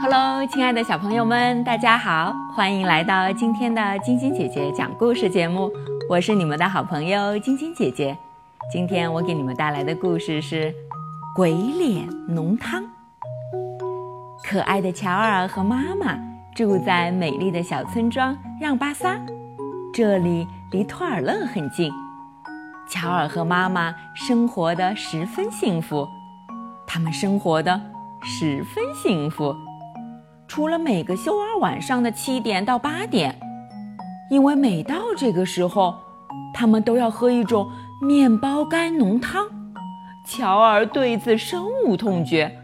Hello，亲爱的小朋友们，大家好，欢迎来到今天的晶晶姐姐讲故事节目，我是你们的好朋友晶晶姐姐。今天我给你们带来的故事是《鬼脸浓汤》。可爱的乔尔和妈妈住在美丽的小村庄让巴萨，这里离托尔勒很近。乔尔和妈妈生活的十分幸福，他们生活的十分幸福。除了每个休二晚上的七点到八点，因为每到这个时候，他们都要喝一种面包干浓汤。乔尔对此深恶痛绝。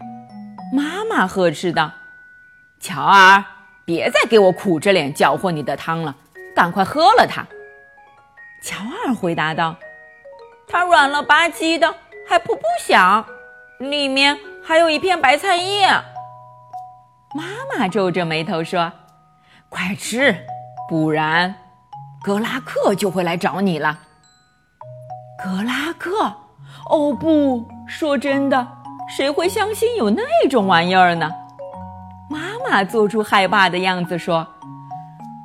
妈妈呵斥道：“乔尔，别再给我苦着脸搅和你的汤了，赶快喝了它。”乔尔回答道：“它软了吧唧的，还噗噗响，里面还有一片白菜叶。”妈妈皱着眉头说：“快吃，不然格拉克就会来找你了。”格拉克？哦，不说真的，谁会相信有那种玩意儿呢？妈妈做出害怕的样子说：“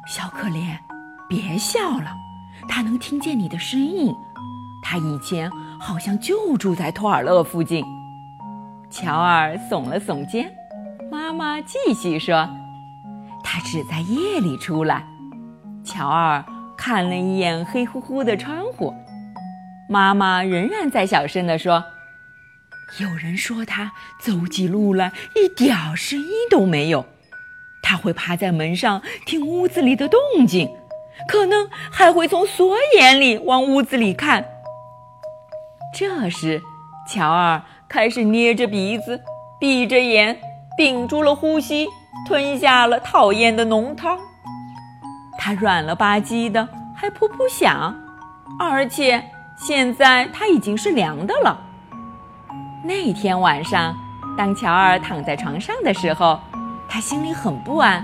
小可怜，别笑了，他能听见你的声音。他以前好像就住在托尔勒附近。”乔尔耸了耸肩。妈妈继续说：“他只在夜里出来。”乔尔看了一眼黑乎乎的窗户。妈妈仍然在小声地说：“有人说他走起路来一点声音都没有。他会趴在门上听屋子里的动静，可能还会从锁眼里往屋子里看。”这时，乔尔开始捏着鼻子，闭着眼。屏住了呼吸，吞下了讨厌的浓汤。它软了吧唧的，还噗噗响，而且现在它已经是凉的了。那天晚上，当乔尔躺在床上的时候，他心里很不安：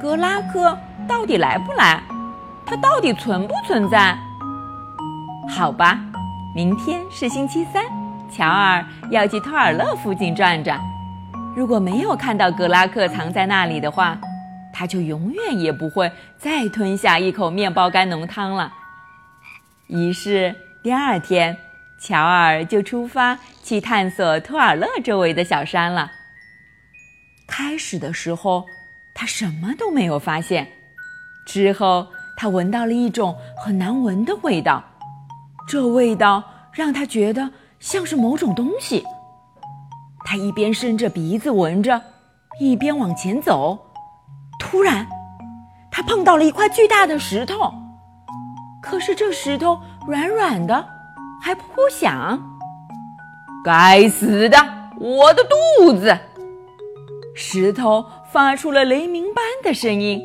格拉克到底来不来？他到底存不存在？好吧，明天是星期三，乔尔要去托尔勒附近转转。如果没有看到格拉克藏在那里的话，他就永远也不会再吞下一口面包干浓汤了。于是第二天，乔尔就出发去探索托尔勒周围的小山了。开始的时候，他什么都没有发现。之后，他闻到了一种很难闻的味道，这味道让他觉得像是某种东西。他一边伸着鼻子闻着，一边往前走。突然，他碰到了一块巨大的石头。可是这石头软软的，还噗噗响。该死的，我的肚子！石头发出了雷鸣般的声音。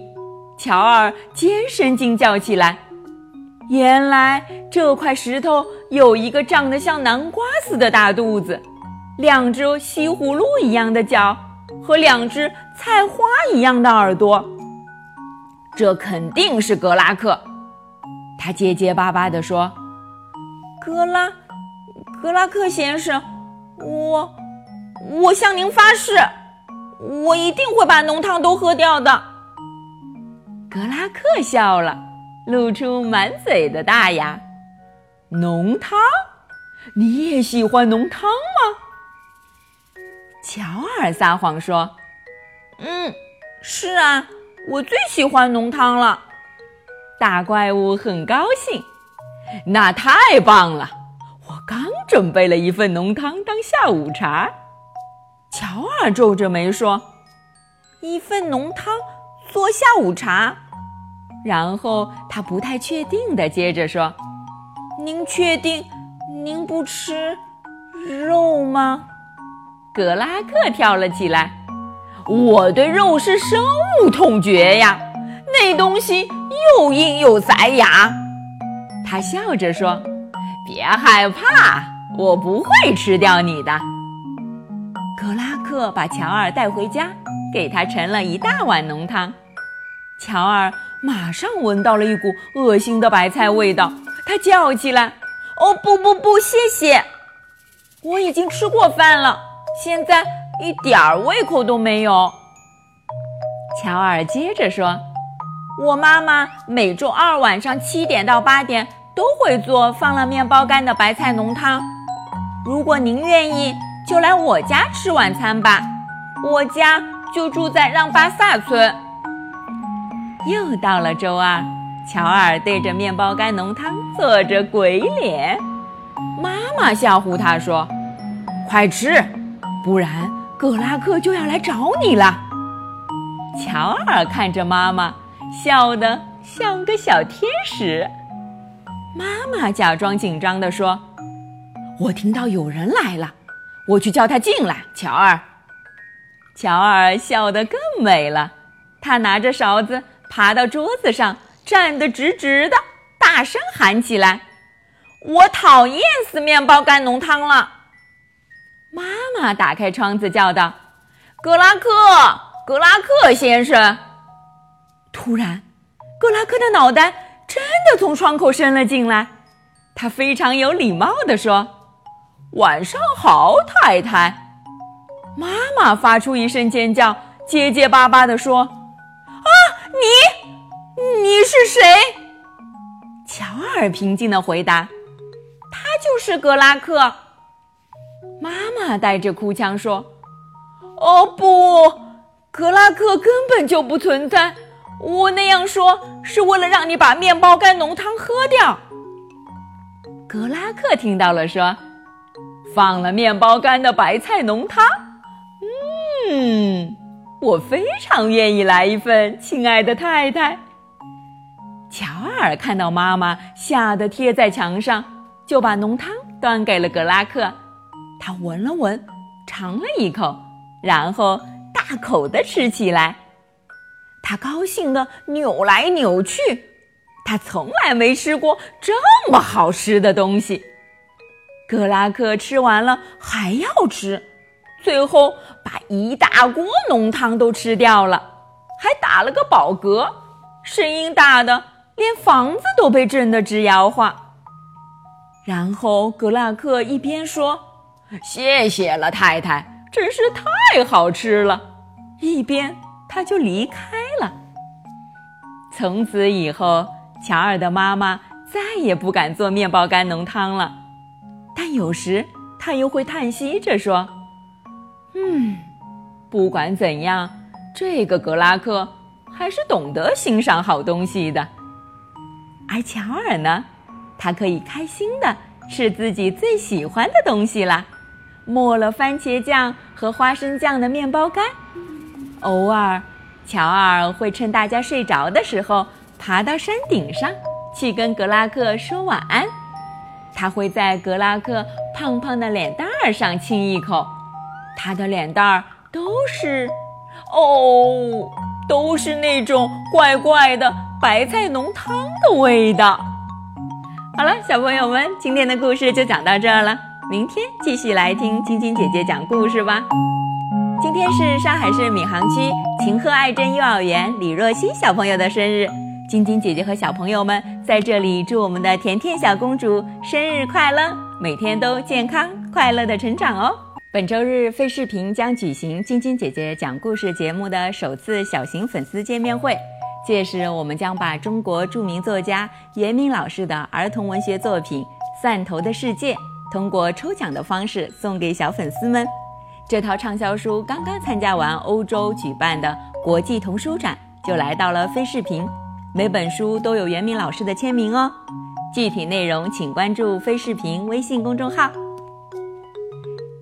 乔尔尖声惊叫起来。原来这块石头有一个长得像南瓜似的大肚子。两只西葫芦一样的脚和两只菜花一样的耳朵，这肯定是格拉克。他结结巴巴地说：“格拉，格拉克先生，我，我向您发誓，我一定会把浓汤都喝掉的。”格拉克笑了，露出满嘴的大牙。浓汤？你也喜欢浓汤吗？乔尔撒谎说：“嗯，是啊，我最喜欢浓汤了。”大怪物很高兴，那太棒了！我刚准备了一份浓汤当下午茶。乔尔皱着眉说：“一份浓汤做下午茶？”然后他不太确定的接着说：“您确定您不吃肉吗？”格拉克跳了起来，我对肉是深恶痛绝呀，那东西又硬又塞牙。他笑着说：“别害怕，我不会吃掉你的。”格拉克把乔尔带回家，给他盛了一大碗浓汤。乔尔马上闻到了一股恶心的白菜味道，他叫起来：“哦，不不不，谢谢，我已经吃过饭了。”现在一点儿胃口都没有。乔尔接着说：“我妈妈每周二晚上七点到八点都会做放了面包干的白菜浓汤。如果您愿意，就来我家吃晚餐吧。我家就住在让巴萨村。”又到了周二，乔尔对着面包干浓汤做着鬼脸。妈妈吓唬他说：“快吃，不然格拉克就要来找你了。”乔尔看着妈妈，笑得像个小天使。妈妈假装紧张地说：“我听到有人来了，我去叫他进来。”乔尔，乔尔笑得更美了。他拿着勺子爬到桌子上，站得直直的，大声喊起来。我讨厌死面包干浓汤了！妈妈打开窗子叫道：“格拉克，格拉克先生！”突然，格拉克的脑袋真的从窗口伸了进来。他非常有礼貌地说：“晚上好，太太。”妈妈发出一声尖叫，结结巴巴地说：“，你，你是谁？”乔尔平静地回答。他就是格拉克，妈妈带着哭腔说：“哦不，格拉克根本就不存在。我那样说是为了让你把面包干浓汤喝掉。”格拉克听到了，说：“放了面包干的白菜浓汤，嗯，我非常愿意来一份，亲爱的太太。”乔尔看到妈妈，吓得贴在墙上。就把浓汤端给了格拉克，他闻了闻，尝了一口，然后大口的吃起来。他高兴的扭来扭去，他从来没吃过这么好吃的东西。格拉克吃完了还要吃，最后把一大锅浓汤都吃掉了，还打了个饱嗝，声音大的连房子都被震得直摇晃。然后格拉克一边说：“谢谢了，太太，真是太好吃了。”一边他就离开了。从此以后，乔尔的妈妈再也不敢做面包干浓汤了。但有时他又会叹息着说：“嗯，不管怎样，这个格拉克还是懂得欣赏好东西的。”而乔尔呢？他可以开心的吃自己最喜欢的东西啦，抹了番茄酱和花生酱的面包干。偶尔，乔尔会趁大家睡着的时候爬到山顶上去跟格拉克说晚安。他会在格拉克胖胖的脸蛋儿上亲一口，他的脸蛋儿都是，哦，都是那种怪怪的白菜浓汤的味道。好了，小朋友们，今天的故事就讲到这儿了。明天继续来听晶晶姐姐讲故事吧。今天是上海市闵行区秦鹤爱珍幼儿园李若曦小朋友的生日，晶晶姐姐和小朋友们在这里祝我们的甜甜小公主生日快乐，每天都健康快乐的成长哦。本周日，费视频将举行晶晶姐姐讲故事节目的首次小型粉丝见面会。届时，我们将把中国著名作家严明老师的儿童文学作品《蒜头的世界》通过抽奖的方式送给小粉丝们。这套畅销书刚刚参加完欧洲举办的国际童书展，就来到了飞视频。每本书都有严明老师的签名哦。具体内容请关注飞视频微信公众号。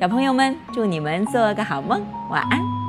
小朋友们，祝你们做个好梦，晚安。